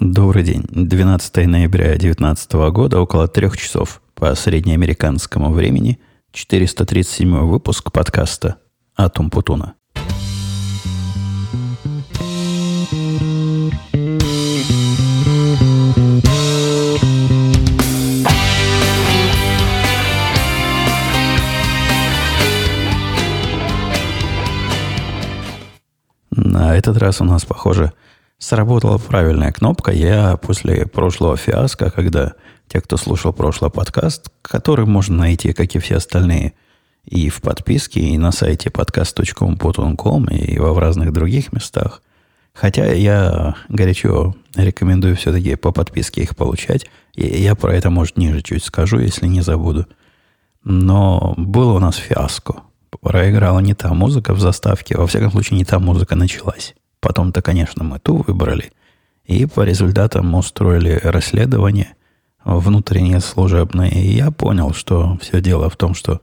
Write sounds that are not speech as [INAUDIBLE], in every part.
Добрый день. 12 ноября 2019 года, около трех часов по среднеамериканскому времени, 437 выпуск подкаста «Атум Путуна». На этот раз у нас, похоже, сработала правильная кнопка. Я после прошлого фиаско, когда те, кто слушал прошлый подкаст, который можно найти, как и все остальные, и в подписке, и на сайте podcast.com, и во в разных других местах. Хотя я горячо рекомендую все-таки по подписке их получать. И я про это, может, ниже чуть скажу, если не забуду. Но было у нас фиаско. Проиграла не та музыка в заставке. Во всяком случае, не та музыка началась. Потом-то, конечно, мы ту выбрали. И по результатам устроили расследование внутреннее служебное. И я понял, что все дело в том, что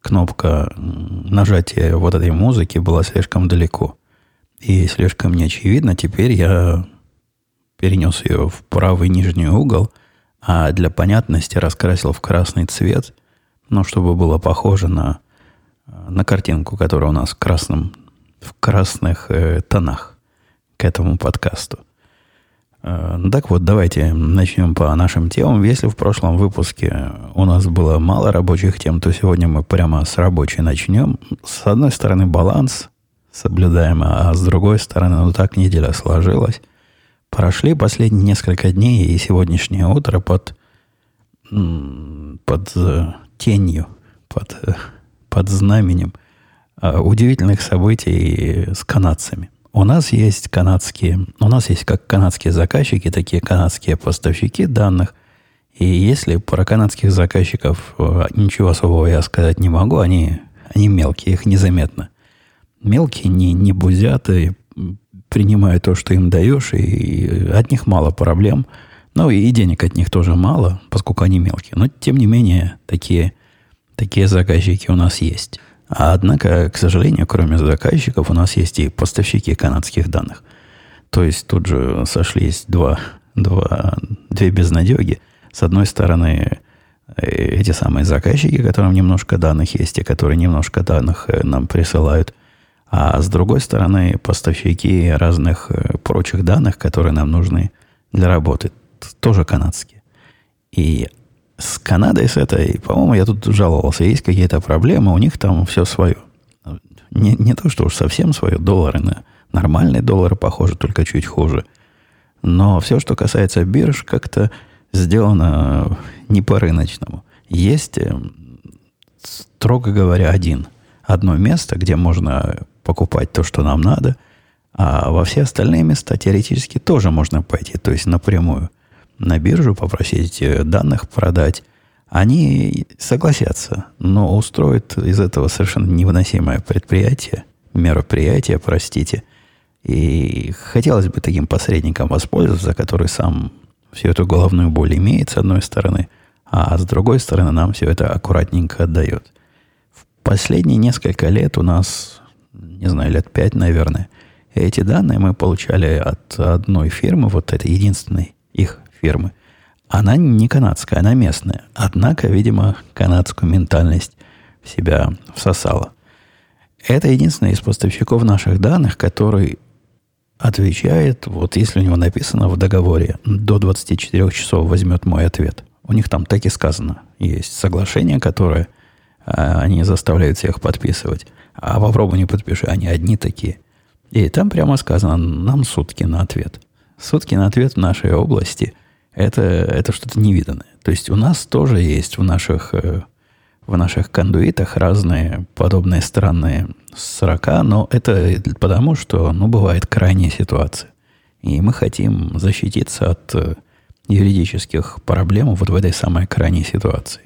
кнопка нажатия вот этой музыки была слишком далеко. И слишком неочевидно. Теперь я перенес ее в правый нижний угол, а для понятности раскрасил в красный цвет, ну, чтобы было похоже на, на картинку, которая у нас в, красном, в красных э, тонах к этому подкасту. Э, так вот, давайте начнем по нашим темам. Если в прошлом выпуске у нас было мало рабочих тем, то сегодня мы прямо с рабочей начнем. С одной стороны, баланс соблюдаем, а с другой стороны, ну так неделя сложилась. Прошли последние несколько дней и сегодняшнее утро под, под э, тенью, под, э, под знаменем удивительных событий с канадцами. У нас есть канадские, у нас есть как канадские заказчики, такие канадские поставщики данных. И если про канадских заказчиков э, ничего особого я сказать не могу, они, они мелкие, их незаметно. Мелкие не, не бузят и принимают то, что им даешь, и от них мало проблем. Ну, и денег от них тоже мало, поскольку они мелкие. Но, тем не менее, такие, такие заказчики у нас есть. Однако, к сожалению, кроме заказчиков, у нас есть и поставщики канадских данных. То есть тут же сошлись два, два, две безнадеги. С одной стороны, э, эти самые заказчики, которым немножко данных есть, и которые немножко данных э, нам присылают. А с другой стороны, поставщики разных э, прочих данных, которые нам нужны для работы, тоже канадские. И с Канадой, с этой, по-моему, я тут жаловался, есть какие-то проблемы, у них там все свое. Не, не то, что уж совсем свое, доллары на нормальные доллары похожи, только чуть хуже. Но все, что касается бирж, как-то сделано не по-рыночному. Есть, э, строго говоря, один. Одно место, где можно покупать то, что нам надо, а во все остальные места теоретически тоже можно пойти, то есть напрямую на биржу, попросить данных продать, они согласятся, но устроят из этого совершенно невыносимое предприятие, мероприятие, простите. И хотелось бы таким посредником воспользоваться, который сам всю эту головную боль имеет, с одной стороны, а с другой стороны нам все это аккуратненько отдает. В последние несколько лет у нас, не знаю, лет пять, наверное, эти данные мы получали от одной фирмы, вот этой единственной их фирмы. Она не канадская, она местная. Однако, видимо, канадскую ментальность в себя всосала. Это единственный из поставщиков наших данных, который отвечает, вот если у него написано в договоре, до 24 часов возьмет мой ответ. У них там так и сказано. Есть соглашение, которое а, они заставляют всех подписывать. А попробуй не подпиши, они одни такие. И там прямо сказано, нам сутки на ответ. Сутки на ответ в нашей области – это, это что-то невиданное. То есть у нас тоже есть в наших, э, в наших кондуитах разные подобные странные срока, но это потому, что ну, бывает крайняя ситуация. И мы хотим защититься от э, юридических проблем вот в этой самой крайней ситуации.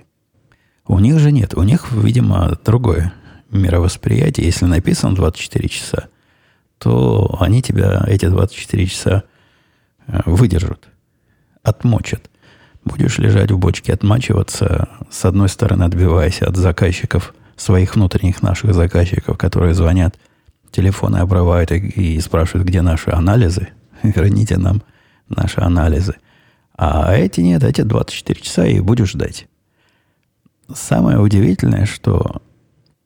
У них же нет. У них, видимо, другое мировосприятие. Если написано 24 часа, то они тебя эти 24 часа э, выдержат отмочат. Будешь лежать в бочке, отмачиваться, с одной стороны отбиваясь от заказчиков, своих внутренних наших заказчиков, которые звонят, телефоны обрывают и, и спрашивают, где наши анализы, [LAUGHS] верните нам наши анализы. А эти нет, эти 24 часа и будешь ждать. Самое удивительное, что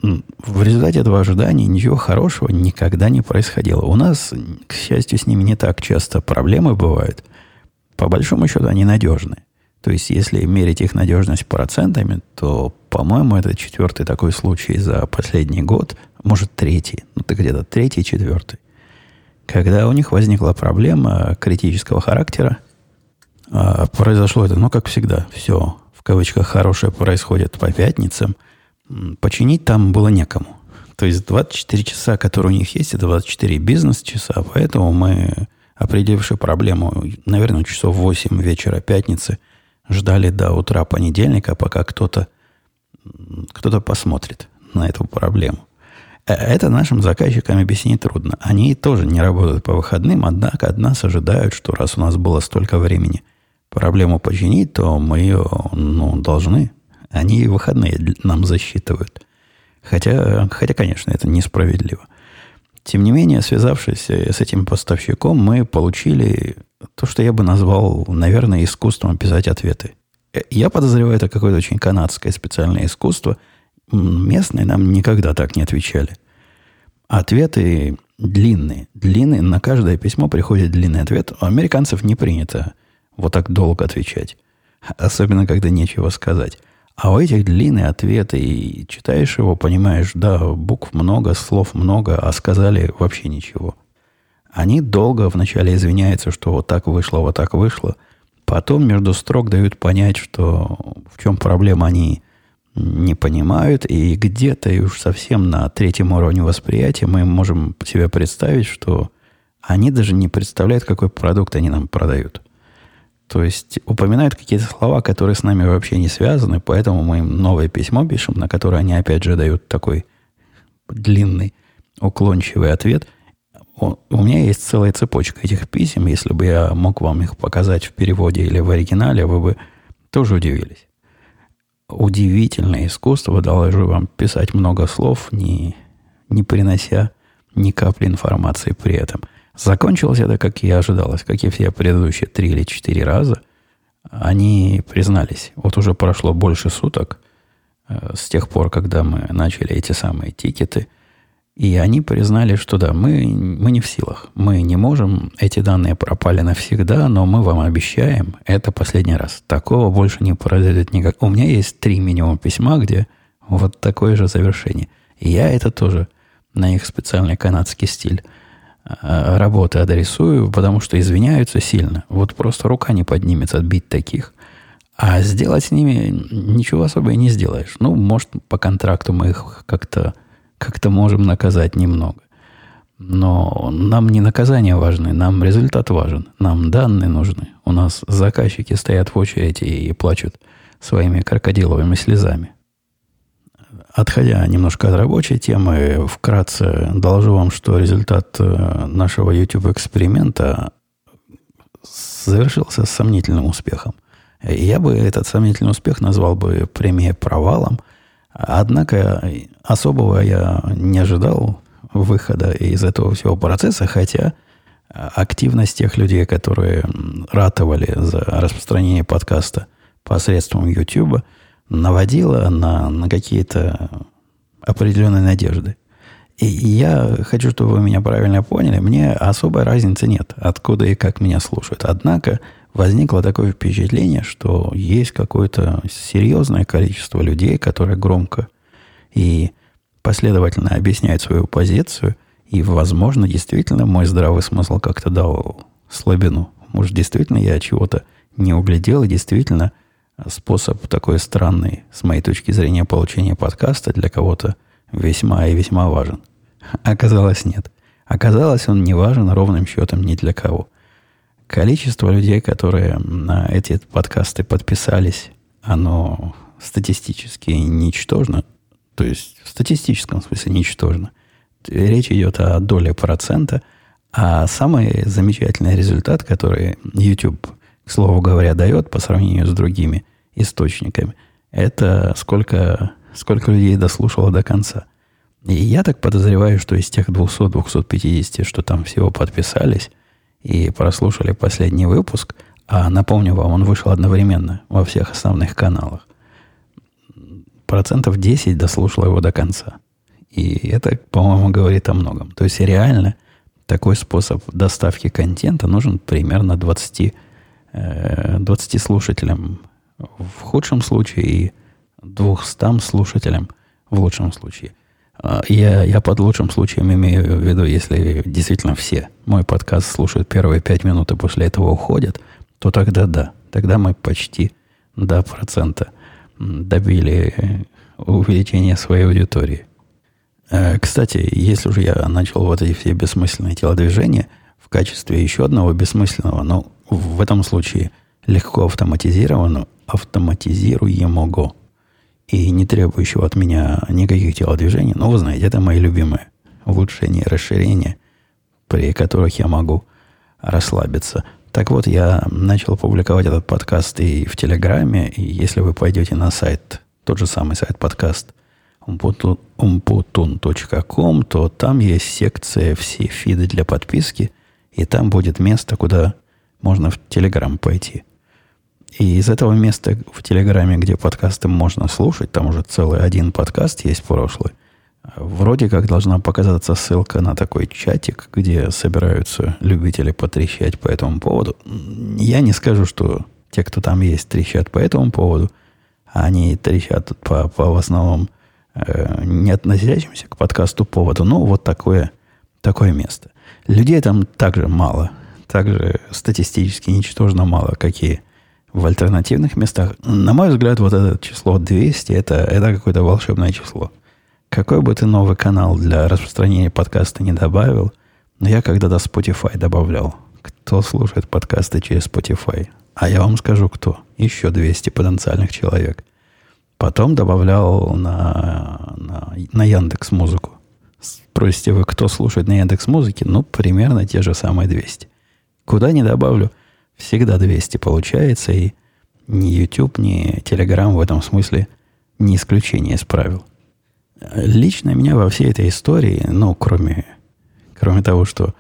в результате этого ожидания ничего хорошего никогда не происходило. У нас, к счастью, с ними не так часто проблемы бывают. По большому счету они надежны. То есть, если мерить их надежность процентами, то, по-моему, это четвертый такой случай за последний год, может, третий, ну, ты где-то третий, четвертый. Когда у них возникла проблема критического характера, а, произошло это, ну, как всегда, все, в кавычках, хорошее происходит по пятницам, починить там было некому. То есть 24 часа, которые у них есть, это 24 бизнес-часа, поэтому мы, определивши проблему, наверное, часов 8 вечера пятницы – ждали до утра понедельника, пока кто-то кто посмотрит на эту проблему. Э, это нашим заказчикам объяснить трудно. Они тоже не работают по выходным, однако от нас ожидают, что раз у нас было столько времени проблему починить, то мы ее ну, должны. Они выходные нам засчитывают. Хотя, хотя, конечно, это несправедливо. Тем не менее, связавшись с этим поставщиком, мы получили то, что я бы назвал, наверное, искусством писать ответы. Э, я подозреваю, это какое-то очень канадское специальное искусство. Местные нам никогда так не отвечали. Ответы длинные. Длинные. На каждое письмо приходит длинный ответ. У американцев не принято вот так долго отвечать. Особенно, когда нечего сказать. А у этих длинные ответы, и читаешь его, понимаешь, да, букв много, слов много, а сказали вообще ничего. Они долго вначале извиняются, что вот так вышло, вот так вышло. Потом между строк дают понять, что в чем проблема они не понимают. И где-то и уж совсем на третьем уровне восприятия мы можем себе представить, что они даже не представляют, какой продукт они нам продают. То есть упоминают какие-то слова, которые с нами вообще не связаны, поэтому мы им новое письмо пишем, на которое они опять же дают такой длинный, уклончивый ответ. У, меня есть целая цепочка этих писем. Если бы я мог вам их показать в переводе или в оригинале, вы бы тоже удивились. Удивительное искусство, должен вам писать много слов, не, не принося ни капли информации при этом – Закончилось это, как и ожидалось, как и все предыдущие три или четыре раза. Они признались, вот уже прошло больше суток э, с тех пор, когда мы начали эти самые тикеты, и они признали, что да, мы, мы не в силах, мы не можем, эти данные пропали навсегда, но мы вам обещаем, это последний раз. Такого больше не произойдет никак. У меня есть три минимум письма, где вот такое же завершение. И я это тоже на их специальный канадский стиль работы адресую, потому что извиняются сильно. Вот просто рука не поднимется отбить таких. А сделать с ними ничего особо и не сделаешь. Ну, может, по контракту мы их как-то как можем наказать немного. Но нам не наказания важны, нам результат важен. Нам данные нужны. У нас заказчики стоят в очереди и плачут своими крокодиловыми слезами. Отходя немножко от рабочей темы, вкратце доложу вам, что результат э, нашего YouTube-эксперимента завершился с сомнительным успехом. Я бы этот сомнительный успех назвал бы премией провалом. Однако особого я не ожидал выхода из этого всего процесса, хотя активность тех людей, которые ратовали за распространение подкаста посредством YouTube – наводила на, на какие-то определенные надежды. И я хочу, чтобы вы меня правильно поняли, мне особой разницы нет, откуда и как меня слушают. Однако возникло такое впечатление, что есть какое-то серьезное количество людей, которые громко и последовательно объясняют свою позицию, и, возможно, действительно мой здравый смысл как-то дал слабину. Может, действительно я чего-то не углядел, и действительно – способ такой странный, с моей точки зрения, получения подкаста для кого-то весьма и весьма важен. Оказалось, нет. Оказалось, он не важен ровным счетом ни для кого. Количество людей, которые на эти подкасты подписались, оно статистически ничтожно. То есть в статистическом смысле ничтожно. Речь идет о доле процента. А самый замечательный результат, который YouTube к слову говоря, дает по сравнению с другими источниками, это сколько, сколько людей дослушало до конца. И я так подозреваю, что из тех 200-250, что там всего подписались, и прослушали последний выпуск, а напомню вам, он вышел одновременно во всех основных каналах, процентов 10 дослушало его до конца. И это, по-моему, говорит о многом. То есть реально такой способ доставки контента нужен примерно 20, 20 э, слушателям в худшем случае и 200 слушателям в лучшем случае. А, я, я под лучшим случаем имею в виду, если действительно все мой подкаст слушают первые пять минут и после этого уходят, то тогда да. Тогда мы почти до процента добили увеличения своей аудитории. Э, кстати, если уже я начал вот эти все бессмысленные телодвижения в качестве еще одного бессмысленного, но в этом случае легко автоматизированного, автоматизируемого и не требующего от меня никаких телодвижений, но вы знаете, это мои любимые улучшения и расширения, при которых я могу расслабиться. Так вот, я начал публиковать этот подкаст и в Телеграме, и если вы пойдете на сайт, тот же самый сайт подкаст umputun.com, то там есть секция «Все фиды для подписки», и там будет место, куда можно в Телеграм пойти. И из этого места в Телеграме, где подкасты можно слушать, там уже целый один подкаст есть прошлый, вроде как должна показаться ссылка на такой чатик, где собираются любители потрещать по этому поводу. Я не скажу, что те, кто там есть, трещат по этому поводу, они трещат по, по в основном э, не относящимся к подкасту поводу. Ну, вот такое, такое место. Людей там также мало. Также статистически ничтожно мало, какие в альтернативных местах. На мой взгляд, вот это число 200 это, это какое-то волшебное число. Какой бы ты новый канал для распространения подкаста не добавил, но я когда-то Spotify добавлял. Кто слушает подкасты через Spotify? А я вам скажу, кто. Еще 200 потенциальных человек. Потом добавлял на, на, на Яндекс Музыку. Спросите вы, кто слушает на Яндекс Музыке? Ну, примерно те же самые 200. Куда не добавлю, всегда 200 получается. И ни YouTube, ни Telegram в этом смысле не исключение из правил. Лично меня во всей этой истории, ну, кроме, кроме того, что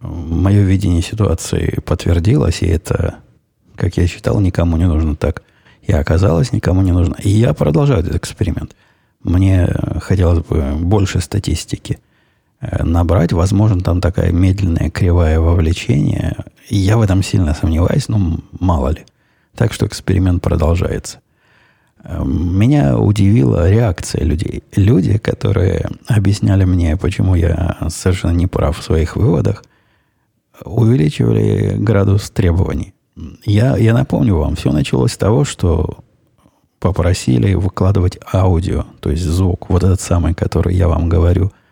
мое видение ситуации подтвердилось, и это, как я считал, никому не нужно так. И оказалось, никому не нужно. И я продолжаю этот эксперимент. Мне хотелось бы больше статистики набрать. Возможно, там такая медленная кривая вовлечения. Я в этом сильно сомневаюсь, но мало ли. Так что эксперимент продолжается. Эм, меня удивила реакция людей. Люди, которые объясняли мне, почему я совершенно не прав в своих выводах, увеличивали градус требований. Я, я напомню вам, все началось с того, что попросили выкладывать аудио, то есть звук, вот этот самый, который я вам говорю э,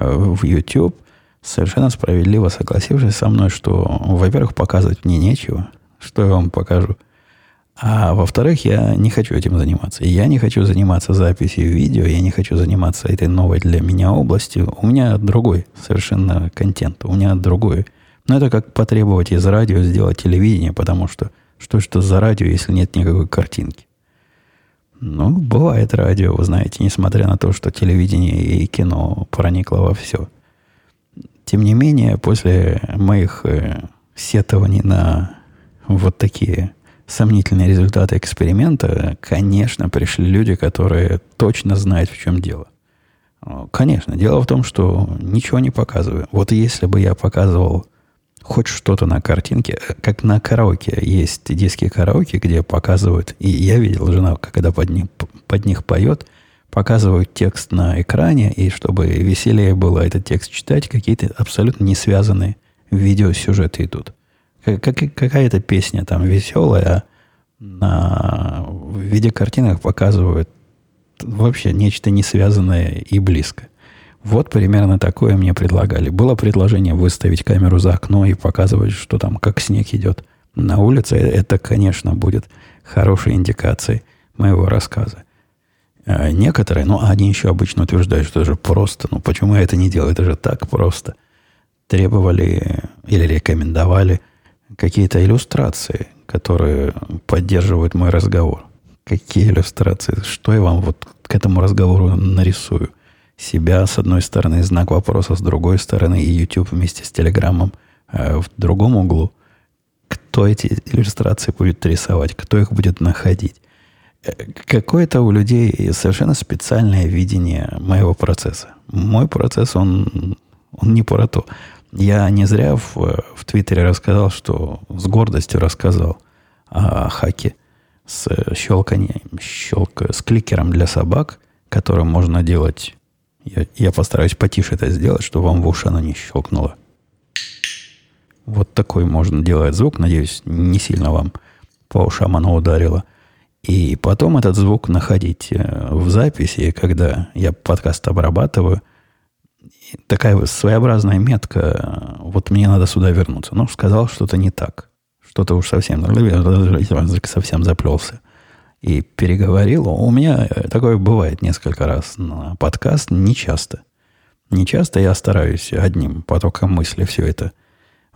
в YouTube, совершенно справедливо согласившись со мной, что, во-первых, показывать мне нечего, что я вам покажу. А во-вторых, я не хочу этим заниматься. Я не хочу заниматься записью видео, я не хочу заниматься этой новой для меня областью. У меня другой совершенно контент, у меня другой. Но это как потребовать из радио сделать телевидение, потому что что что за радио, если нет никакой картинки? Ну, бывает радио, вы знаете, несмотря на то, что телевидение и кино проникло во все. Тем не менее, после моих э, сетований на вот такие сомнительные результаты эксперимента, конечно, пришли люди, которые точно знают, в чем дело. Конечно, дело в том, что ничего не показываю. Вот если бы я показывал хоть что-то на картинке, э, как на караоке, есть диски караоке, где показывают, и я видел, жена, когда под них, под них поет, показывают текст на экране, и чтобы веселее было этот текст читать, какие-то абсолютно не связанные видеосюжеты идут. Как, какая-то песня там веселая, на, в виде картинок показывают вообще нечто не связанное и близко. Вот примерно такое мне предлагали. Было предложение выставить камеру за окно и показывать, что там, как снег идет на улице. Это, конечно, будет хорошей индикацией моего рассказа. А некоторые, ну, они еще обычно утверждают, что это же просто. Ну, почему я это не делаю? Это же так просто. Требовали или рекомендовали – какие-то иллюстрации, которые поддерживают мой разговор. Какие иллюстрации? Что я вам вот к этому разговору нарисую? Себя с одной стороны, знак вопроса с другой стороны, и YouTube вместе с Телеграмом э, в другом углу. Кто эти иллюстрации будет рисовать, кто их будет находить. Э, какое-то у людей совершенно специальное видение моего процесса. Мой процесс, он, он не про то. Я не зря в, в Твиттере рассказал, что с гордостью рассказал о хаке с щелканием, щелк, с кликером для собак, которым можно делать... Я, я постараюсь потише это сделать, чтобы вам в уши оно не щелкнуло. Вот такой можно делать звук. Надеюсь, не сильно вам по ушам оно ударило. И потом этот звук находить э, в записи, когда я подкаст обрабатываю, такая своеобразная метка, вот мне надо сюда вернуться. Ну, сказал что-то не так. Что-то уж совсем, [LAUGHS] совсем заплелся. И переговорил. У меня такое бывает несколько раз на подкаст, не часто. Не часто я стараюсь одним потоком мысли все это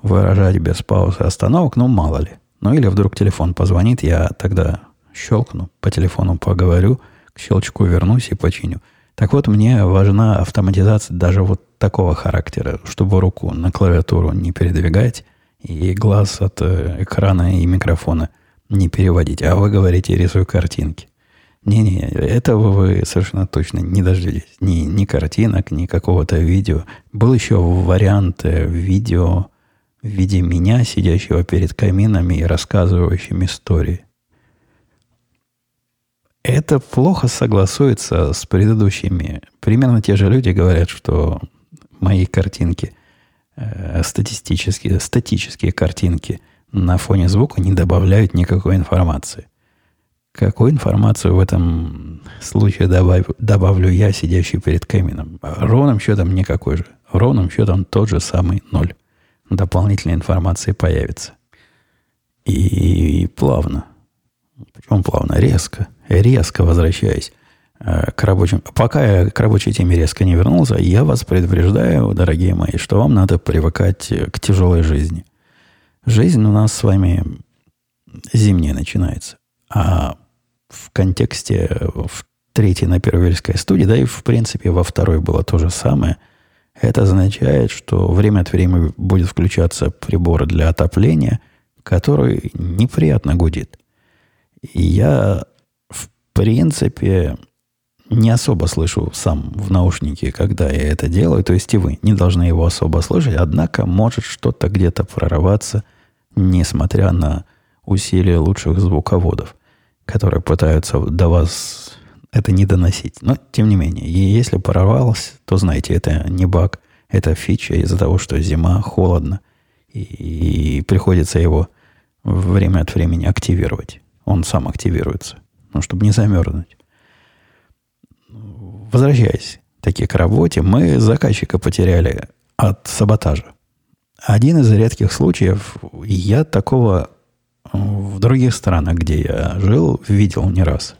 выражать без паузы остановок, но мало ли. Ну или вдруг телефон позвонит, я тогда щелкну, по телефону поговорю, к щелчку вернусь и починю. Так вот, мне важна автоматизация даже вот такого характера, чтобы руку на клавиатуру не передвигать и глаз от э, экрана и микрофона не переводить. А вы говорите, рисую картинки. Не-не, этого вы совершенно точно не дождетесь. Ни, ни картинок, ни какого-то видео. Был еще вариант э, видео в виде меня, сидящего перед каминами и рассказывающим истории. Это плохо согласуется с предыдущими. Примерно те же люди говорят, что мои картинки, э, статистические, статические картинки на фоне звука не добавляют никакой информации. Какую информацию в этом случае добав, добавлю я, сидящий перед камином? Ровным счетом никакой же. Ровным счетом тот же самый ноль. Дополнительной информации появится. И, и плавно. Почему плавно? Резко резко возвращаясь э, к рабочим... Пока я к рабочей теме резко не вернулся, я вас предупреждаю, дорогие мои, что вам надо привыкать к тяжелой жизни. Жизнь у нас с вами зимняя начинается. А в контексте в третьей на Первильской студии, да и в принципе во второй было то же самое, это означает, что время от времени будет включаться прибор для отопления, который неприятно гудит. И я принципе, не особо слышу сам в наушнике, когда я это делаю. То есть и вы не должны его особо слышать. Однако может что-то где-то прорываться, несмотря на усилия лучших звуководов, которые пытаются до вас это не доносить. Но, тем не менее, если прорвалось, то знаете, это не баг, это фича из-за того, что зима, холодно, и, и приходится его время от времени активировать. Он сам активируется ну, чтобы не замерзнуть. Возвращаясь таки к работе, мы заказчика потеряли от саботажа. Один из редких случаев, я такого в других странах, где я жил, видел не раз.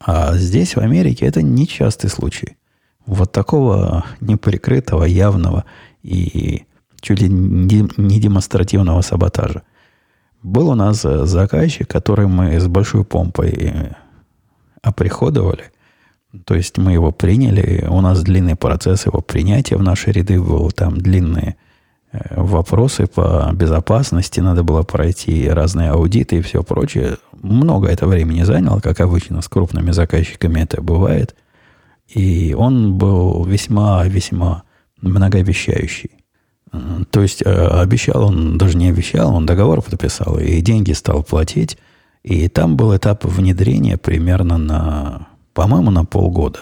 А здесь, в Америке, это нечастый случай. Вот такого неприкрытого, явного и чуть ли не демонстративного саботажа. Был у нас заказчик, который мы с большой помпой оприходовали. То есть мы его приняли, у нас длинный процесс его принятия в наши ряды был, там длинные э, вопросы по безопасности, надо было пройти разные аудиты и все прочее. Много это времени заняло, как обычно с крупными заказчиками это бывает. И он был весьма-весьма многообещающий. То есть э, обещал он, даже не обещал, он договор подписал и деньги стал платить. И там был этап внедрения примерно на, по-моему, на полгода.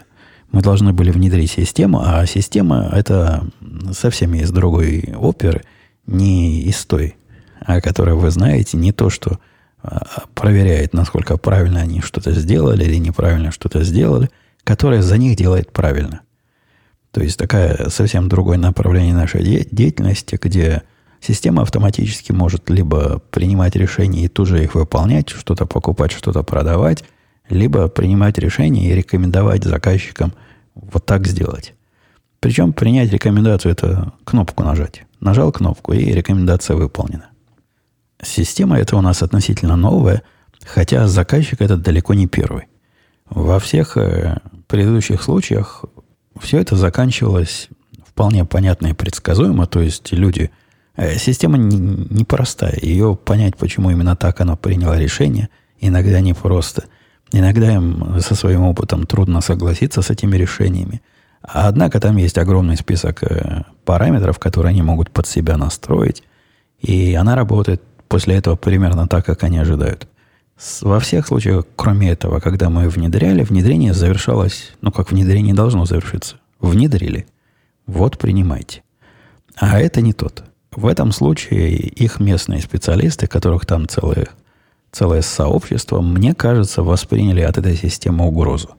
Мы должны были внедрить систему, а система это совсем из другой оперы, не из той, о которой вы знаете, не то, что а, проверяет, насколько правильно они что-то сделали или неправильно что-то сделали, которая за них делает правильно. То есть такая совсем другое направление нашей деятельности, где Система автоматически может либо принимать решения и тут же их выполнять, что-то покупать, что-то продавать, либо принимать решения и рекомендовать заказчикам вот так сделать. Причем принять рекомендацию – это кнопку нажать. Нажал кнопку, и рекомендация выполнена. Система эта у нас относительно новая, хотя заказчик этот далеко не первый. Во всех э, предыдущих случаях все это заканчивалось вполне понятно и предсказуемо, то есть люди – Э, система непростая. Не Ее понять, почему именно так она приняла решение, иногда непросто. Иногда им со своим опытом трудно согласиться с этими решениями. Однако там есть огромный список э, параметров, которые они могут под себя настроить. И она работает после этого примерно так, как они ожидают. Во всех случаях, кроме этого, когда мы внедряли, внедрение завершалось, ну, как внедрение должно завершиться. Внедрили. Вот принимайте. А это не тот. В этом случае их местные специалисты, которых там целое, целое сообщество, мне кажется, восприняли от этой системы угрозу.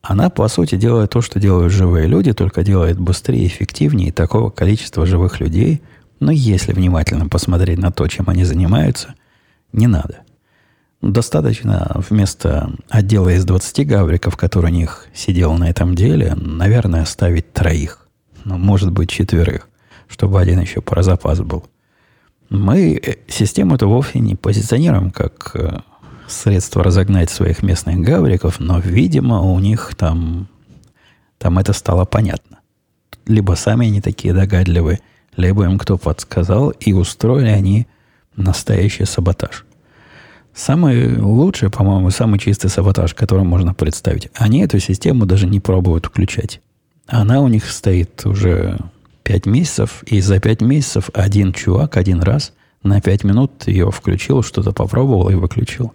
Она, по сути, делает то, что делают живые люди, только делает быстрее, эффективнее, такого количества живых людей, но если внимательно посмотреть на то, чем они занимаются, не надо. Достаточно вместо отдела из 20 гавриков, который у них сидел на этом деле, наверное, ставить троих. Ну, может быть, четверых, чтобы один еще про запас был. Мы э, систему эту вовсе не позиционируем как э, средство разогнать своих местных гавриков, но, видимо, у них там, там это стало понятно. Либо сами они такие догадливые, либо им кто подсказал, и устроили они настоящий саботаж. Самый лучший, по-моему, самый чистый саботаж, который можно представить. Они эту систему даже не пробуют включать. Она у них стоит уже 5 месяцев, и за 5 месяцев один чувак один раз на 5 минут ее включил, что-то попробовал и выключил.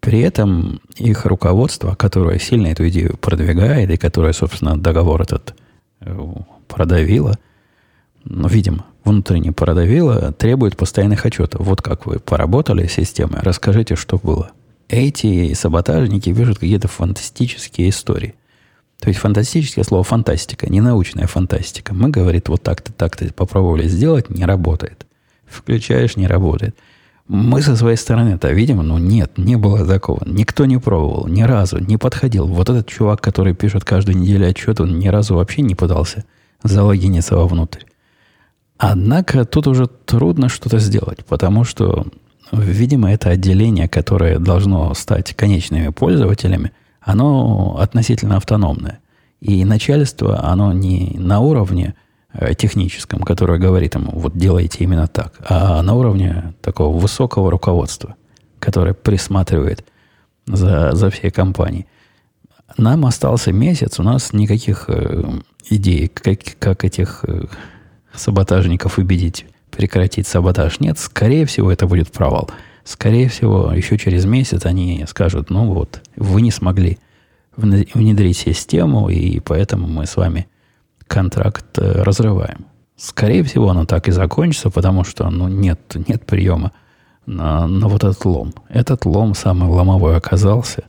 При этом их руководство, которое сильно эту идею продвигает и которое, собственно, договор этот э, продавило, ну, видимо, внутренне продавило, требует постоянных отчетов. Вот как вы поработали с системой, расскажите, что было. Эти саботажники пишут какие-то фантастические истории. То есть фантастическое слово фантастика, не научная фантастика. Мы, говорит, вот так-то, так-то попробовали сделать, не работает. Включаешь, не работает. Мы со своей стороны это видим, но нет, не было такого. Никто не пробовал, ни разу, не подходил. Вот этот чувак, который пишет каждую неделю отчет, он ни разу вообще не пытался залогиниться вовнутрь. Однако тут уже трудно что-то сделать, потому что, видимо, это отделение, которое должно стать конечными пользователями, оно относительно автономное. И начальство, оно не на уровне э, техническом, которое говорит ему, вот делайте именно так, а на уровне такого высокого руководства, которое присматривает за, за всей компанией. Нам остался месяц, у нас никаких э, идей, как, как этих э, саботажников убедить прекратить саботаж. Нет, скорее всего, это будет провал. Скорее всего, еще через месяц они скажут, ну вот, вы не смогли внедрить систему, и поэтому мы с вами контракт э, разрываем. Скорее всего, оно так и закончится, потому что ну, нет, нет приема на, на вот этот лом. Этот лом самый ломовой оказался,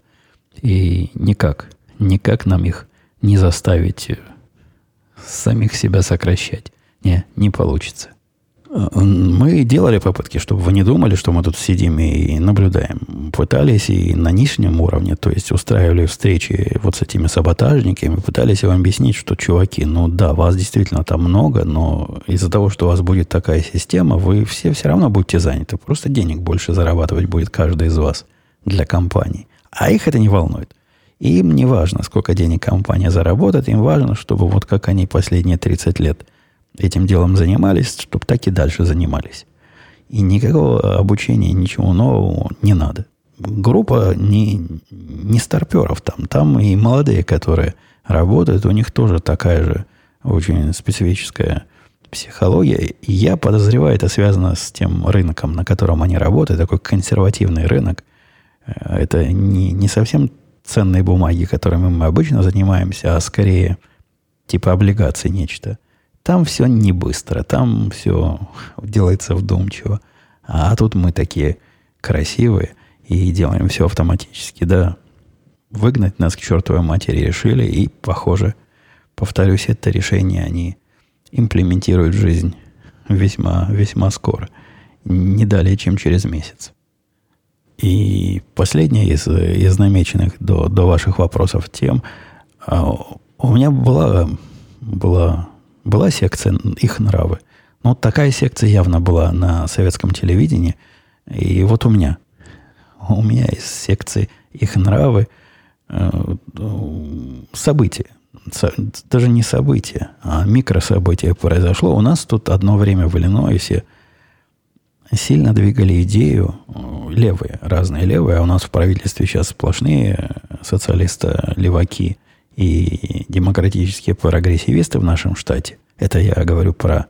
и никак, никак нам их не заставить э, самих себя сокращать. Не, не получится. Мы делали попытки, чтобы вы не думали, что мы тут сидим и наблюдаем. Пытались и на нижнем уровне, то есть устраивали встречи вот с этими саботажниками, пытались им объяснить, что, чуваки, ну да, вас действительно там много, но из-за того, что у вас будет такая система, вы все все равно будете заняты. Просто денег больше зарабатывать будет каждый из вас для компании. А их это не волнует. им не важно, сколько денег компания заработает, им важно, чтобы вот как они последние 30 лет – этим делом занимались, чтобы так и дальше занимались. И никакого обучения, ничего нового не надо. Группа не, не старперов там. Там и молодые, которые работают, у них тоже такая же очень специфическая психология. И я подозреваю, это связано с тем рынком, на котором они работают, такой консервативный рынок. Э, это не, не совсем ценные бумаги, которыми мы обычно занимаемся, а скорее типа облигаций нечто – там все не быстро, там все делается вдумчиво. А тут мы такие красивые и делаем все автоматически. Да, выгнать нас к чертовой матери решили, и, похоже, повторюсь, это решение они имплементируют в жизнь весьма, весьма скоро. Не далее, чем через месяц. И последнее из, из намеченных до, до ваших вопросов тем. А, у меня была, была была секция «Их нравы». Ну, такая секция явно была на советском телевидении. И вот у меня. У меня из секции «Их нравы» э, события. даже не событие, а микрособытие произошло. У нас тут одно время в Иллинойсе сильно двигали идею, левые, разные левые, а у нас в правительстве сейчас сплошные социалисты-леваки и демократические прогрессивисты в нашем штате. Это я говорю про,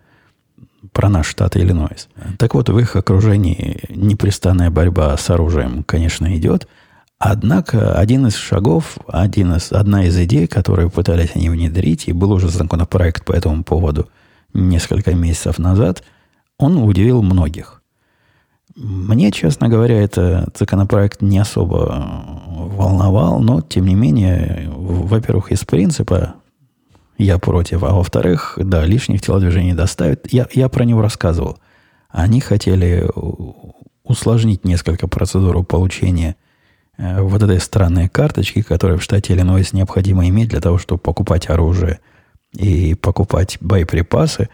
про наш штат Иллинойс. Так вот, в их окружении непрестанная борьба с оружием, конечно, идет – Однако один из шагов, один из, одна из идей, которую пытались они внедрить, и был уже законопроект по этому поводу несколько месяцев назад, он удивил многих. Мне, честно говоря, этот законопроект не особо волновал, но, тем не менее, во-первых, из принципа я против, а во-вторых, да, лишних телодвижений доставит. Я, я про него рассказывал. Они хотели усложнить несколько процедуру получения – Э, вот этой странной карточки, которые в штате Иллинойс необходимо иметь для того, чтобы покупать оружие и покупать боеприпасы.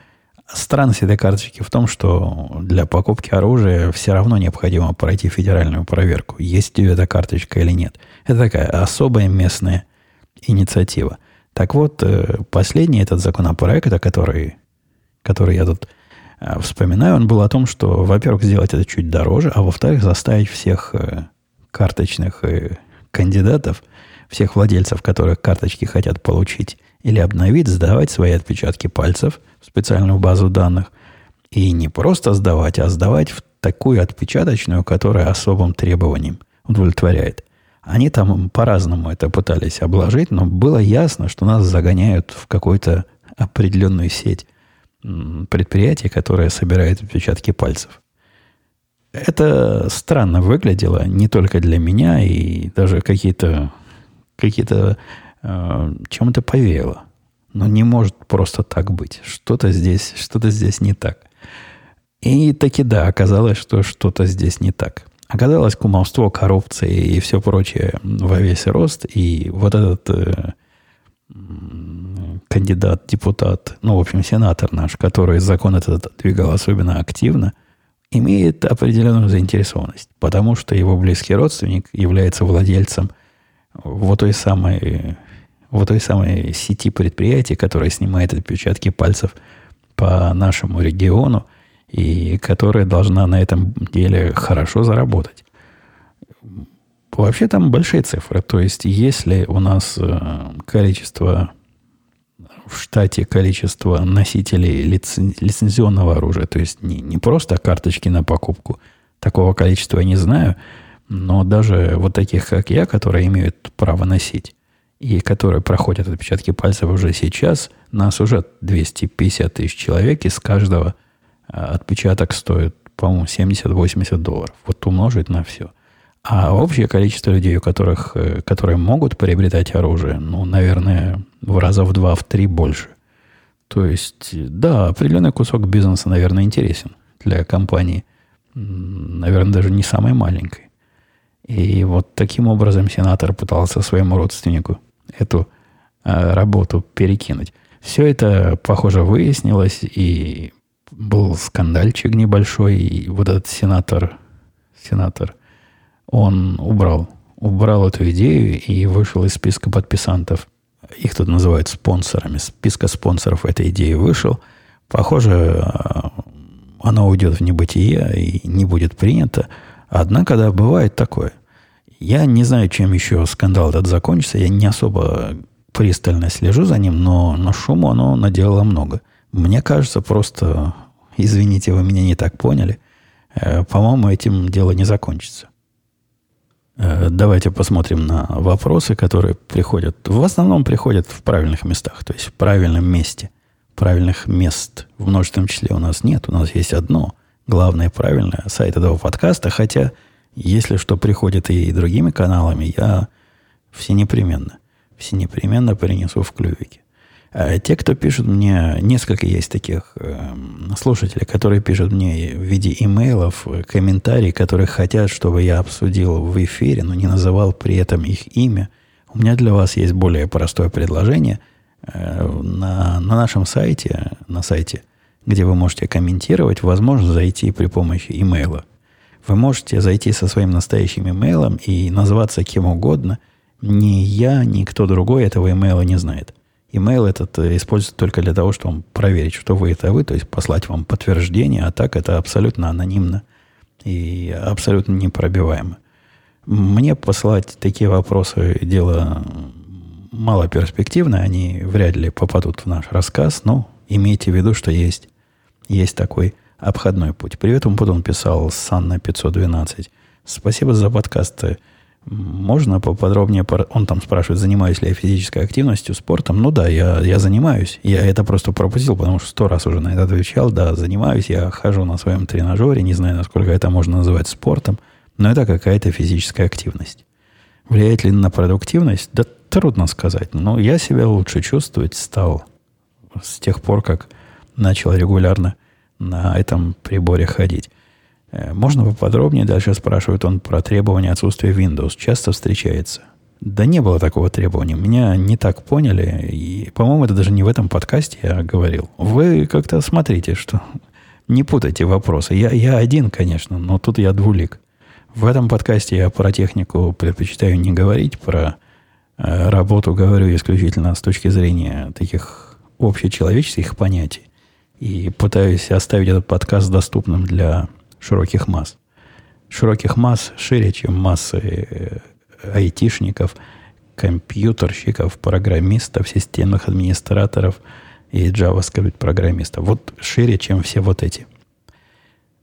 Странность этой карточки в том, что для покупки оружия все равно необходимо пройти федеральную проверку, есть ли эта карточка или нет. Это такая особая местная инициатива. Так вот, э, последний этот законопроект, который, который я тут э, вспоминаю, он был о том, что, во-первых, сделать это чуть дороже, а во-вторых, заставить всех карточных э, кандидатов, всех владельцев, которые карточки хотят получить или обновить, сдавать свои отпечатки пальцев в специальную базу данных. И не просто сдавать, а сдавать в такую отпечаточную, которая особым требованиям удовлетворяет. Они там по-разному это пытались обложить, но было ясно, что нас загоняют в какую-то определенную сеть предприятий, которые собирают отпечатки пальцев. Это странно выглядело не только для меня, и даже какие-то какие-то э, чем-то повеяло. Но не может просто так быть. Что-то здесь, что-то здесь не так. И таки да, оказалось, что что-то здесь не так. Оказалось кумовство, коррупция и все прочее во весь рост. И вот этот э, кандидат, депутат, ну, в общем, сенатор наш, который закон этот двигал особенно активно – имеет определенную заинтересованность, потому что его близкий родственник является владельцем вот той самой, вот той самой сети предприятий, которая снимает отпечатки пальцев по нашему региону и которая должна на этом деле хорошо заработать. Вообще там большие цифры. То есть, если у нас э, количество в штате количество носителей лицен, лицензионного оружия. То есть не, не просто карточки на покупку. Такого количества я не знаю. Но даже вот таких, как я, которые имеют право носить, и которые проходят отпечатки пальцев уже сейчас, нас уже 250 тысяч человек, из каждого а, отпечаток стоит, по-моему, 70-80 долларов. Вот умножить на все. А общее количество людей, у которых, э, которые могут приобретать оружие, ну, наверное, в раза в два, в три больше. То есть, да, определенный кусок бизнеса, наверное, интересен для компании. Наверное, даже не самой маленькой. И вот таким образом сенатор пытался своему родственнику эту э, работу перекинуть. Все это, похоже, выяснилось, и был скандальчик небольшой, и вот этот сенатор, сенатор, он убрал, убрал эту идею и вышел из списка подписантов их тут называют спонсорами, списка спонсоров этой идеи вышел. Похоже, э, она уйдет в небытие и не будет принята. Однако, да, бывает такое. Я не знаю, чем еще скандал этот закончится. Я не особо пристально слежу за ним, но на шуму оно наделало много. Мне кажется, просто, извините, вы меня не так поняли. Э, по-моему, этим дело не закончится. Э, давайте посмотрим на вопросы, которые приходят. В основном приходят в правильных местах, то есть в правильном месте. Правильных мест в множественном числе у нас нет. У нас есть одно главное правильное сайт этого подкаста. Хотя, если что приходит и другими каналами, я все непременно, все непременно принесу в клювике. А те, кто пишут мне, несколько есть таких э, слушателей, которые пишут мне в виде имейлов, э, комментарии, которые хотят, чтобы я обсудил в эфире, но не называл при этом их имя. У меня для вас есть более простое предложение. Э, на, на нашем сайте, на сайте, где вы можете комментировать, возможно зайти при помощи имейла. Вы можете зайти со своим настоящим имейлом и назваться кем угодно. Ни я, ни кто другой этого имейла не знает – Email этот э, используется только для того, чтобы проверить, что вы это вы, то есть послать вам подтверждение, а так это абсолютно анонимно и абсолютно непробиваемо. Мне посылать такие вопросы дело мало перспективное, они вряд ли попадут в наш рассказ, но имейте в виду, что есть, есть такой обходной путь. Привет, он потом писал Санна 512. Спасибо за подкасты. Можно поподробнее? Он там спрашивает, занимаюсь ли я физической активностью, спортом. Ну да, я, я занимаюсь. Я это просто пропустил, потому что сто раз уже на это отвечал. Да, занимаюсь. Я хожу на своем тренажере. Не знаю, насколько это можно называть спортом. Но это какая-то физическая активность. Влияет ли на продуктивность? Да трудно сказать. Но я себя лучше чувствовать стал с тех пор, как начал регулярно на этом приборе ходить. Э, можно поподробнее? Дальше спрашивает он про требования отсутствия Windows. Часто встречается? Да не было такого требования. Меня не так поняли. И, по-моему, это даже не в этом подкасте я говорил. Вы как-то смотрите, что... [LAUGHS] Не путайте вопросы. Я, я один, конечно, но тут я двулик. В этом подкасте я про технику предпочитаю не говорить, про э, работу говорю исключительно с точки зрения таких общечеловеческих понятий. И пытаюсь оставить этот подкаст доступным для широких масс. Широких масс шире, чем массы э, айтишников, компьютерщиков, программистов, системных администраторов и JavaScript-программистов. Вот шире, чем все вот эти.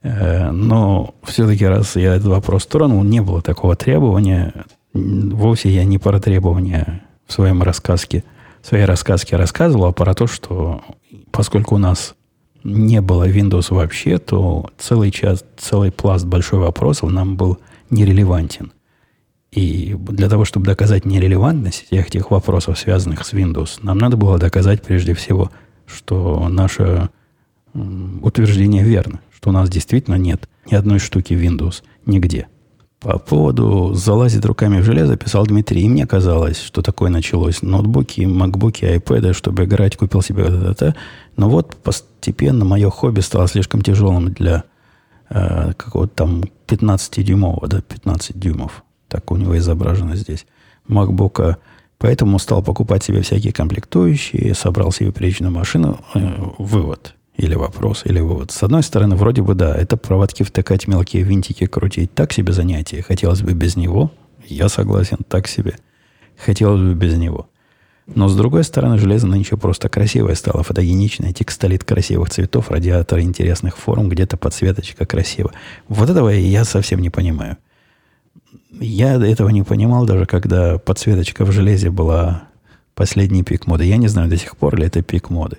Э, но все-таки, раз я этот вопрос тронул, не было такого требования. Вовсе я не про требования в своем рассказке, в своей рассказке рассказывал, а про то, что поскольку у нас не было Windows вообще, то целый час, целый пласт большой вопросов нам был нерелевантен. И для того, чтобы доказать нерелевантность всех этих вопросов, связанных с Windows, нам надо было доказать прежде всего, что наше утверждение верно, что у нас действительно нет ни одной штуки Windows нигде. По поводу залазить руками в железо писал Дмитрий. И мне казалось, что такое началось. Ноутбуки, макбуки, айпэды, чтобы играть, купил себе это. Но вот постепенно мое хобби стало слишком тяжелым для э, какого-то там 15-дюймового, да, 15 дюймов. Так у него изображено здесь. Макбука. Поэтому стал покупать себе всякие комплектующие, собрал себе приличную машину. Э, вывод или вопрос, или вывод. С одной стороны, вроде бы да, это проводки втыкать, мелкие винтики крутить. Так себе занятие. Хотелось бы без него. Я согласен, так себе. Хотелось бы без него. Но с другой стороны, железо нынче просто красивое стало, фотогеничное, текстолит красивых цветов, радиатор интересных форм, где-то подсветочка красиво. Вот этого я совсем не понимаю. Я этого не понимал даже, когда подсветочка в железе была последний пик моды. Я не знаю до сих пор ли это пик моды.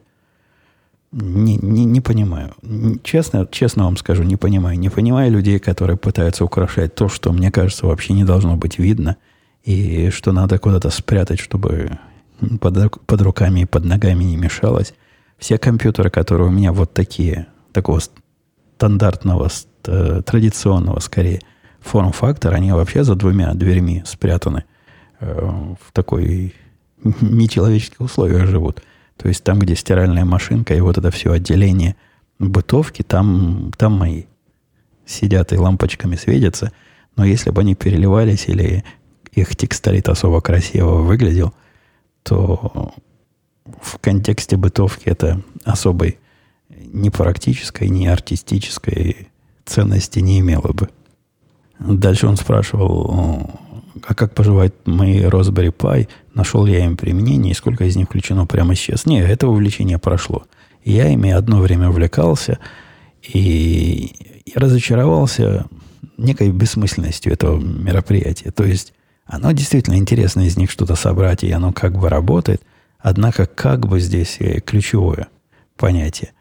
Не, не, не понимаю. Честно, честно вам скажу, не понимаю. Не понимаю людей, которые пытаются украшать то, что, мне кажется, вообще не должно быть видно, и что надо куда-то спрятать, чтобы под, под руками и под ногами не мешалось. Все компьютеры, которые у меня вот такие, такого стандартного, традиционного, скорее, форм-фактора, они вообще за двумя дверьми спрятаны э, в такой [LAUGHS] нечеловеческих условиях живут – то есть там, где стиральная машинка и вот это все отделение бытовки, там, там мои сидят и лампочками светятся. Но если бы они переливались или их текстолит особо красиво выглядел, то в контексте бытовки это особой ни практической, ни артистической ценности не имело бы. Дальше он спрашивал, а как поживают мои Raspberry Pi, нашел я им применение и сколько из них включено прямо сейчас. Не, это увлечение прошло. Я ими одно время увлекался и, и разочаровался некой бессмысленностью этого мероприятия. То есть оно действительно интересно из них что-то собрать, и оно как бы работает, однако как бы здесь ключевое понятие.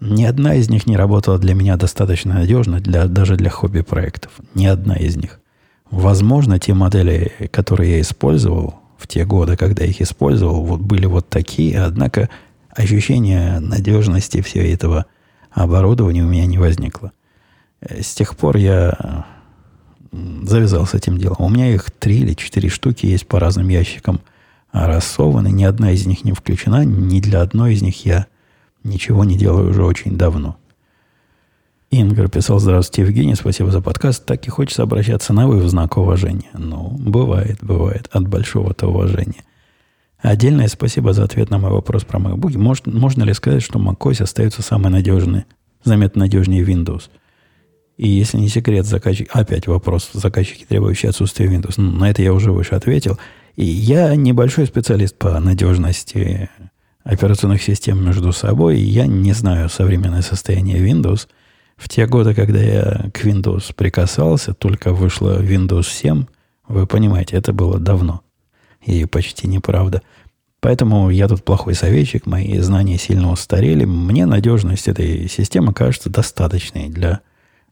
Ни одна из них не работала для меня достаточно надежно, для, даже для хобби-проектов. Ни одна из них. Возможно, те модели, которые я использовал в те годы, когда их использовал, вот были вот такие, однако ощущение надежности всего этого оборудования у меня не возникло. Э, с тех пор я завязал с этим делом. У меня их три или четыре штуки есть по разным ящикам рассованы. Ни одна из них не включена. Ни для одной из них я ничего не делаю уже очень давно. Ингр писал, здравствуйте, Евгений, спасибо за подкаст. Так и хочется обращаться на вы в знак уважения. Ну, бывает, бывает, от большого-то уважения. Отдельное спасибо за ответ на мой вопрос про MacBook. Может, можно ли сказать, что macOS остается самой надежной, заметно надежнее Windows? И если не секрет, заказчик... Опять вопрос, заказчики, требующие отсутствия Windows. Ну, на это я уже выше ответил. И я небольшой специалист по надежности операционных систем между собой. И я не знаю современное состояние Windows. В те годы, когда я к Windows прикасался, только вышло Windows 7, вы понимаете, это было давно и почти неправда. Поэтому я тут плохой советчик, мои знания сильно устарели. Мне надежность этой системы кажется достаточной для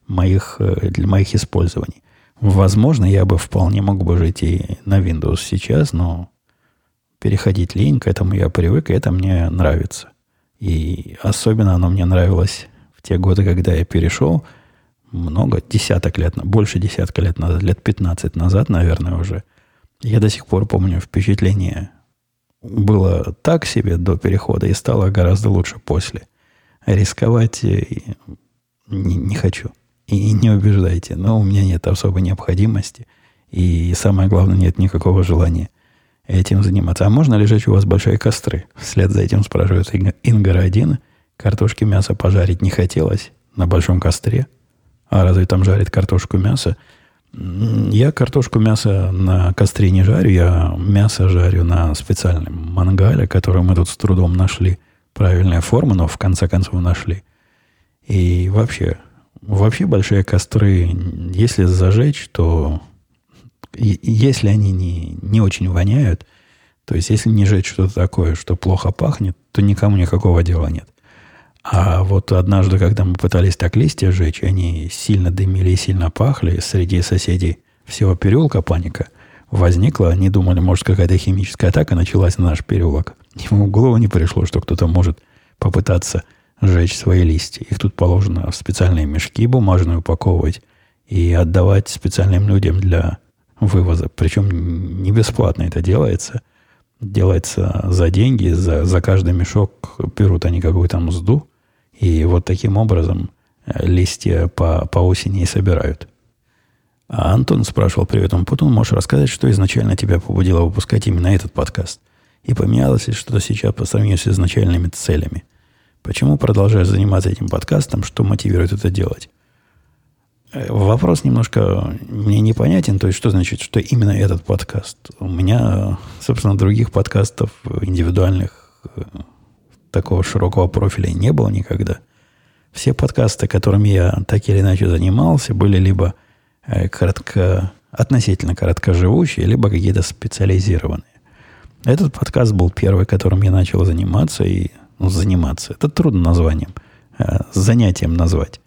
моих, э, для моих использований. Возможно, я бы вполне мог бы жить и на Windows сейчас, но переходить лень, к этому я привык, и это мне нравится. И особенно оно мне нравилось в те годы, когда я перешел, много, десяток лет, больше десятка лет назад, лет 15 назад, наверное, уже – я до сих пор помню впечатление. Было так себе до перехода и стало гораздо лучше после. Рисковать э, не, не хочу. И [LAUGHS] не убеждайте. Но у меня нет особой необходимости. И самое главное, нет никакого желания этим заниматься. А можно лежать у вас большие костры? Вслед за этим спрашивает Ингара-1. Картошки мясо пожарить не хотелось на большом костре. А разве там жарит картошку мясо? Я картошку мясо на костре не жарю, я мясо жарю на специальном мангале, который мы тут с трудом нашли. Правильная форма, но в конце концов нашли. И вообще, вообще большие костры, если зажечь, то если они не, не очень воняют, то есть если не жечь что-то такое, что плохо пахнет, то никому никакого дела нет. А вот однажды, когда мы пытались так листья сжечь, они сильно дымили и сильно пахли, среди соседей всего переулка паника возникла. Они думали, может, какая-то химическая атака началась на наш переулок. Ему в голову не пришло, что кто-то может попытаться сжечь свои листья. Их тут положено в специальные мешки бумажные упаковывать и отдавать специальным людям для вывоза. Причем не бесплатно это делается. Делается за деньги, за, за каждый мешок берут они какую-то мзду, и вот таким образом э, листья по, по осени и собирают. А Антон спрашивал, привет, он Путун, можешь рассказать, что изначально тебя побудило выпускать именно этот подкаст? И поменялось ли что-то сейчас по сравнению с изначальными целями? Почему продолжаешь заниматься этим подкастом? Что мотивирует это делать? Э, вопрос немножко мне непонятен. То есть, что значит, что именно этот подкаст? У меня, собственно, других подкастов индивидуальных э, такого широкого профиля не было никогда. Все подкасты, которыми я так или иначе занимался, были либо э, коротко, относительно короткоживущие, либо какие-то специализированные. Этот подкаст был первый, которым я начал заниматься. И, ну, заниматься. Это трудно названием. Э, занятием назвать.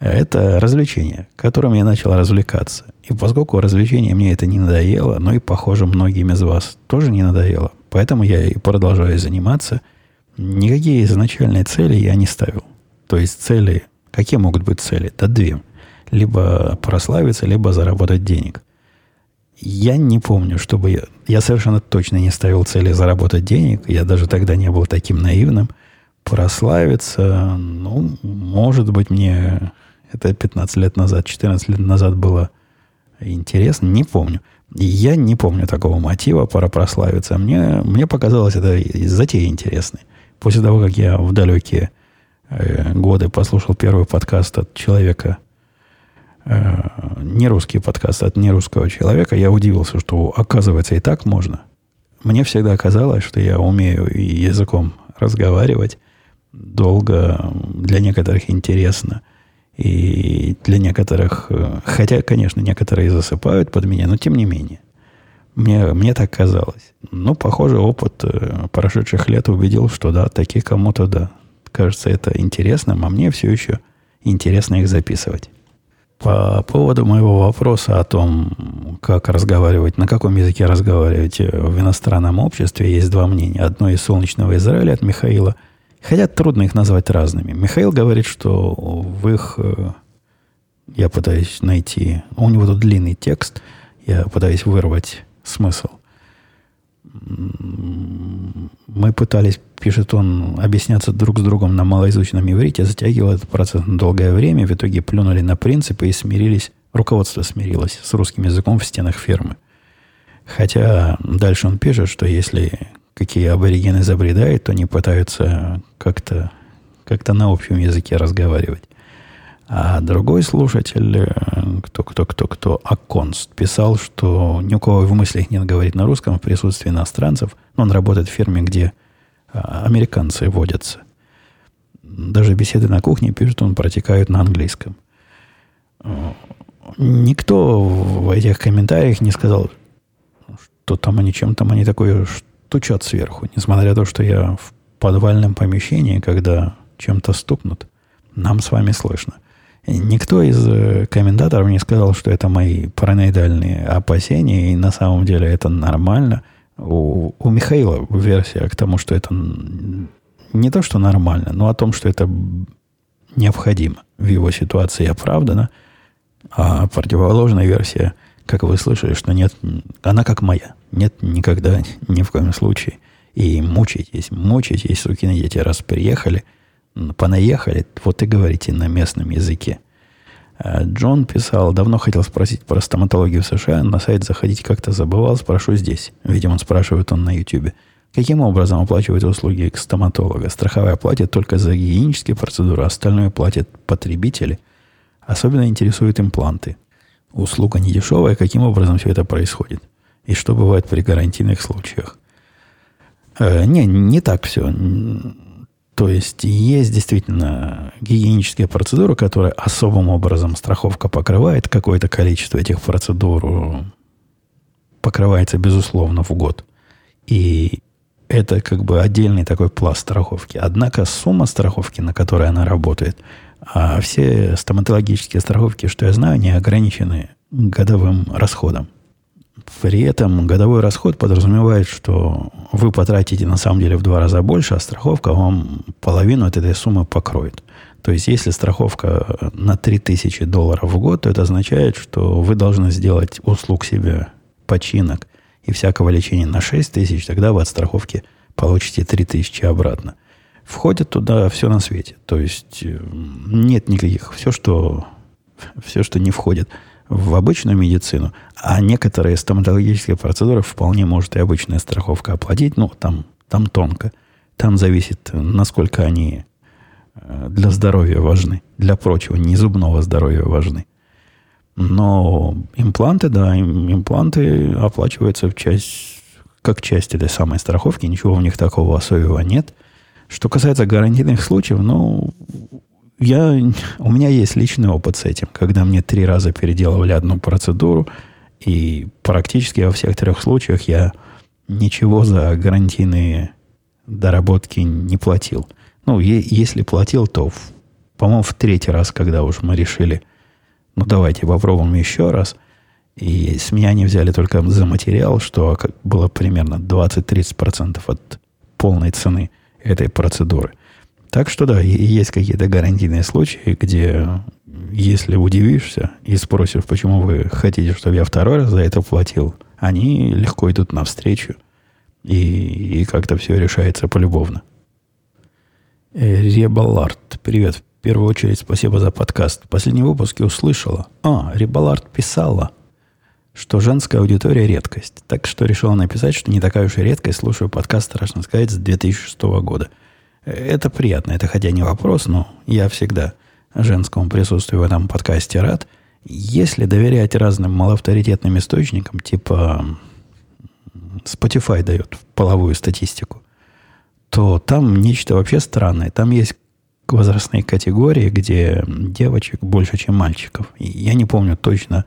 Это развлечение, которым я начал развлекаться. И поскольку развлечение мне это не надоело, но и, похоже, многим из вас тоже не надоело, поэтому я и продолжаю заниматься – Никакие изначальные цели я не ставил. То есть цели, какие могут быть цели? Да две. Либо прославиться, либо заработать денег. Я не помню, чтобы я... Я совершенно точно не ставил цели заработать денег. Я даже тогда не был таким наивным. Прославиться, ну, может быть, мне это 15 лет назад, 14 лет назад было интересно, не помню. Я не помню такого мотива пора прославиться. Мне, мне показалось это затея интересной. После того, как я в далекие э, годы послушал первый подкаст от человека, не русский подкаст от нерусского человека, я удивился, что оказывается и так можно. Мне всегда казалось, что я умею языком разговаривать долго, для некоторых интересно. И для некоторых, э, хотя, конечно, некоторые засыпают под меня, но тем не менее. Мне, мне так казалось. Ну, похоже, опыт э, прошедших лет убедил, что да, такие кому-то да. Кажется, это интересным, а мне все еще интересно их записывать. По поводу моего вопроса о том, как разговаривать, на каком языке разговаривать в иностранном обществе, есть два мнения. Одно из солнечного Израиля от Михаила. Хотя трудно их назвать разными. Михаил говорит, что в их... Э, я пытаюсь найти... У него тут длинный текст. Я пытаюсь вырвать смысл. Мы пытались, пишет он, объясняться друг с другом на малоизученном иврите, затягивал этот процесс на долгое время, в итоге плюнули на принципы и смирились, руководство смирилось с русским языком в стенах фирмы. Хотя дальше он пишет, что если какие аборигены забредают, то они пытаются как-то как на общем языке разговаривать. А другой слушатель, кто, кто, кто, кто, Аконст, писал, что ни у кого в мыслях нет говорить на русском в присутствии иностранцев. Он работает в фирме, где а, американцы водятся. Даже беседы на кухне, пишет он, протекают на английском. Никто в этих комментариях не сказал, что там они чем там они такое стучат сверху. Несмотря на то, что я в подвальном помещении, когда чем-то стукнут, нам с вами слышно. Никто из э, комментаторов не сказал, что это мои параноидальные опасения, и на самом деле это нормально. У, у Михаила версия к тому, что это не то, что нормально, но о том, что это необходимо в его ситуации оправдано. А противоположная версия, как вы слышали, что нет, она как моя. Нет никогда, ни в коем случае. И мучаетесь, мучаетесь, сукины дети, раз приехали, понаехали, вот и говорите на местном языке. А Джон писал, давно хотел спросить про стоматологию в США, на сайт заходить как-то забывал, спрошу здесь. Видимо, он спрашивает он на YouTube. Каким образом оплачивают услуги стоматолога? Страховая платит только за гигиенические процедуры, остальное платят потребители. Особенно интересуют импланты. Услуга не дешевая, каким образом все это происходит? И что бывает при гарантийных случаях? Э, не, не так все. То есть есть действительно гигиенические процедуры, которые особым образом страховка покрывает. Какое-то количество этих процедур покрывается, безусловно, в год. И это как бы отдельный такой пласт страховки. Однако сумма страховки, на которой она работает, а все стоматологические страховки, что я знаю, не ограничены годовым расходом. При этом годовой расход подразумевает, что вы потратите на самом деле в два раза больше, а страховка вам половину от этой суммы покроет. То есть, если страховка на 3000 долларов в год, то это означает, что вы должны сделать услуг себе починок – и всякого лечения на 6 тысяч, тогда вы от страховки получите 3 тысячи обратно. Входит туда все на свете. То есть э, нет никаких... Все, что, все, что не входит в обычную медицину, а некоторые стоматологические процедуры вполне может и обычная страховка оплатить, но там, там тонко. Там зависит, насколько они э, для здоровья важны. Для прочего, не зубного здоровья важны. Но импланты, да, импланты оплачиваются в часть, как часть этой самой страховки. Ничего в них такого особенного нет. Что касается гарантийных случаев, ну, я, у меня есть личный опыт с этим, когда мне три раза переделывали одну процедуру, и практически во всех трех случаях я ничего за гарантийные доработки не платил. Ну, е- если платил, то, в, по-моему, в третий раз, когда уж мы решили – ну, давайте попробуем еще раз. И с меня они взяли только за материал, что было примерно 20-30% от полной цены этой процедуры. Так что да, есть какие-то гарантийные случаи, где если удивишься и спросишь, почему вы хотите, чтобы я второй раз за это платил, они легко идут навстречу. И, и как-то все решается полюбовно. Ребалард, привет первую очередь спасибо за подкаст. В последнем выпуске услышала, а, Рибалард писала, что женская аудитория – редкость. Так что решила написать, что не такая уж и редкость. Слушаю подкаст, страшно сказать, с 2006 года. Это приятно. Это хотя не вопрос, но я всегда женскому присутствию в этом подкасте рад. Если доверять разным малоавторитетным источникам, типа Spotify дает половую статистику, то там нечто вообще странное. Там есть возрастные категории, где девочек больше, чем мальчиков. И я не помню точно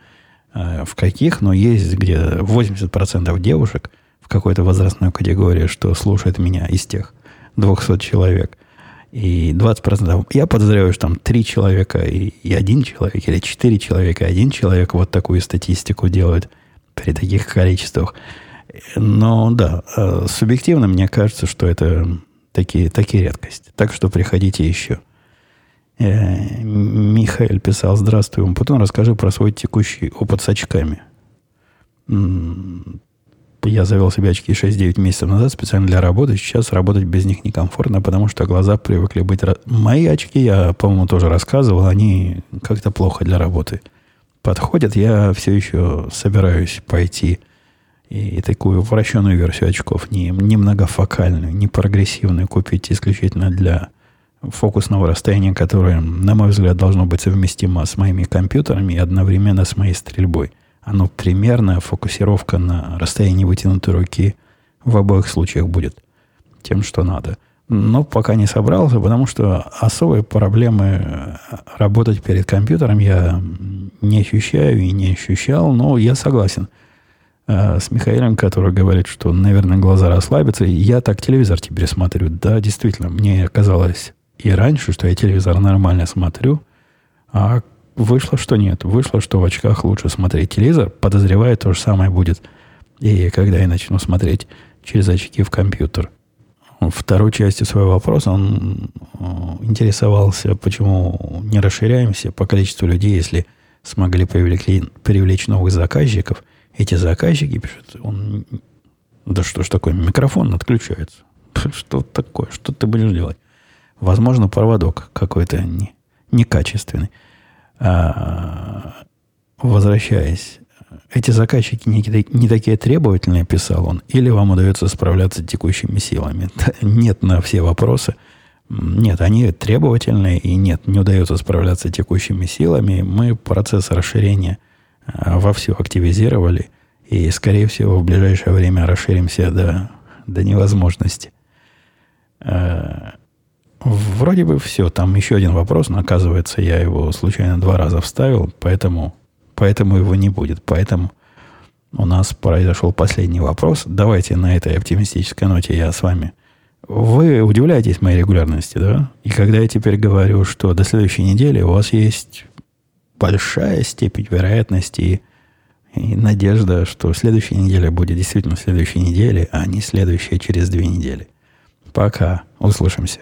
э, в каких, но есть где 80% девушек в какой-то возрастной категории, что слушает меня из тех 200 человек. И 20%, я подозреваю, что там 3 человека и, и 1 человек, или 4 человека и 1 человек вот такую статистику делают при таких количествах. Но да, э, субъективно мне кажется, что это такие, такие редкости. Так что приходите еще. Э, Михаил писал, здравствуй, Умпутун, расскажи про свой текущий опыт с очками. Я завел себе очки 6-9 месяцев назад специально для работы. Сейчас работать без них некомфортно, потому что глаза привыкли быть... Мои очки, я, по-моему, тоже рассказывал, они как-то плохо для работы подходят. Я все еще собираюсь пойти и такую вращенную версию очков, не, не многофокальную, не прогрессивную купить исключительно для фокусного расстояния, которое, на мой взгляд, должно быть совместимо с моими компьютерами и одновременно с моей стрельбой. Оно примерно, фокусировка на расстоянии вытянутой руки в обоих случаях будет тем, что надо. Но пока не собрался, потому что особой проблемы работать перед компьютером я не ощущаю и не ощущал, но я согласен – Э, с Михаилом, который говорит, что, наверное, глаза расслабятся. я так телевизор теперь смотрю. Да, действительно, мне казалось и раньше, что я телевизор нормально смотрю, а вышло, что нет. Вышло, что в очках лучше смотреть телевизор. Подозреваю, то же самое будет и когда я начну смотреть через очки в компьютер. Второй частью своего вопроса он э, интересовался, почему не расширяемся по количеству людей, если смогли привлекли, привлечь новых заказчиков – эти заказчики пишут, он, да что ж такое, микрофон отключается. [LAUGHS] Что такое, что ты будешь делать? Возможно, проводок какой-то не, некачественный. А, возвращаясь, эти заказчики не, не такие требовательные, писал он, или вам удается справляться текущими силами? Нет на все вопросы. Нет, они требовательные, и нет, не удается справляться текущими силами. Мы процесс расширения – а, вовсю активизировали. И, скорее всего, в ближайшее время расширимся до, до невозможности. Вроде бы все. Там еще один вопрос, но оказывается, я его случайно два раза вставил, поэтому, поэтому его не будет. Поэтому у нас произошел последний вопрос. Давайте на этой оптимистической ноте я с вами. Вы удивляетесь моей регулярности, да? И когда я теперь говорю, что до следующей недели у вас есть большая степень вероятности и, надежда, что следующая неделя будет действительно следующей неделе, а не следующая через две недели. Пока. Услышимся.